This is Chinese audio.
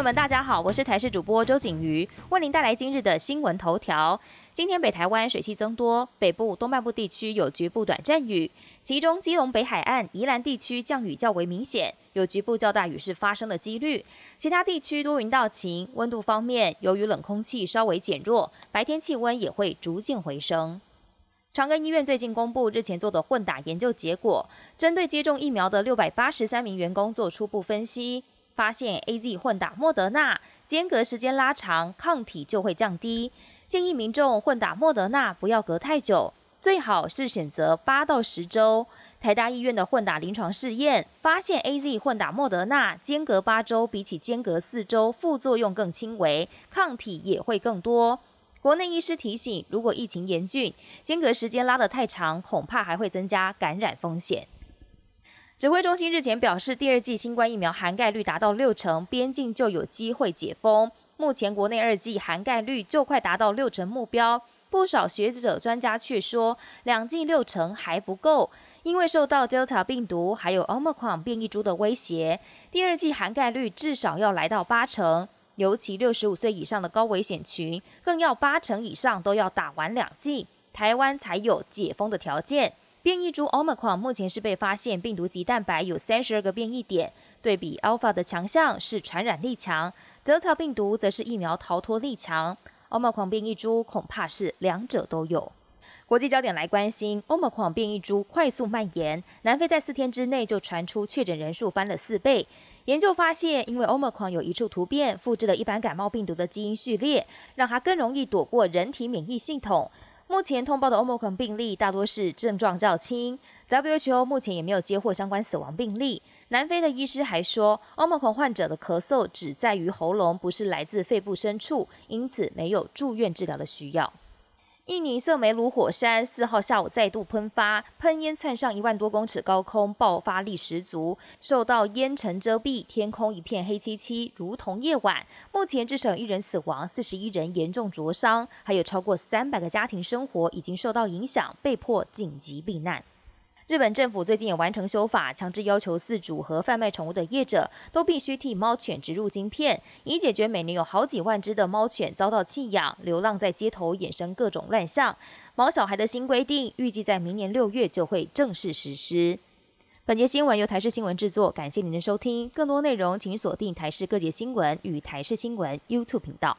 朋友们，大家好，我是台视主播周景瑜，为您带来今日的新闻头条。今天北台湾水汽增多，北部、东半部地区有局部短暂雨，其中基隆北海岸、宜兰地区降雨较为明显，有局部较大雨势发生的几率。其他地区多云到晴。温度方面，由于冷空气稍微减弱，白天气温也会逐渐回升。长庚医院最近公布日前做的混打研究结果，针对接种疫苗的六百八十三名员工做初步分析。发现 A Z 混打莫德纳间隔时间拉长，抗体就会降低。建议民众混打莫德纳不要隔太久，最好是选择八到十周。台大医院的混打临床试验发现，A Z 混打莫德纳间隔八周，比起间隔四周副作用更轻微，抗体也会更多。国内医师提醒，如果疫情严峻，间隔时间拉得太长，恐怕还会增加感染风险。指挥中心日前表示，第二季新冠疫苗涵盖率达到六成，边境就有机会解封。目前国内二季涵盖率就快达到六成目标，不少学者专家却说，两季六成还不够，因为受到 Delta 病毒还有 Omicron 变异株的威胁，第二季涵盖率至少要来到八成，尤其六十五岁以上的高危险群，更要八成以上都要打完两剂，台湾才有解封的条件。变异株 Omicron 目前是被发现病毒及蛋白有三十二个变异点，对比 Alpha 的强项是传染力强，德草病毒则是疫苗逃脱力强。Omicron 变异株恐怕是两者都有。国际焦点来关心 Omicron 变异株快速蔓延，南非在四天之内就传出确诊人数翻了四倍。研究发现，因为 Omicron 有一处突变，复制了一般感冒病毒的基因序列，让它更容易躲过人体免疫系统。目前通报的 Omicron 病例大多是症状较轻，WHO 目前也没有接获相关死亡病例。南非的医师还说，Omicron 患者的咳嗽只在于喉咙，不是来自肺部深处，因此没有住院治疗的需要。印尼色梅鲁火山四号下午再度喷发，喷烟窜上一万多公尺高空，爆发力十足。受到烟尘遮蔽，天空一片黑漆漆，如同夜晚。目前至少一人死亡，四十一人严重灼伤，还有超过三百个家庭生活已经受到影响，被迫紧急避难。日本政府最近也完成修法，强制要求饲主和贩卖宠物的业者都必须替猫犬植入晶片，以解决每年有好几万只的猫犬遭到弃养、流浪在街头，衍生各种乱象。毛小孩的新规定预计在明年六月就会正式实施。本节新闻由台视新闻制作，感谢您的收听。更多内容请锁定台视各节新闻与台视新闻 YouTube 频道。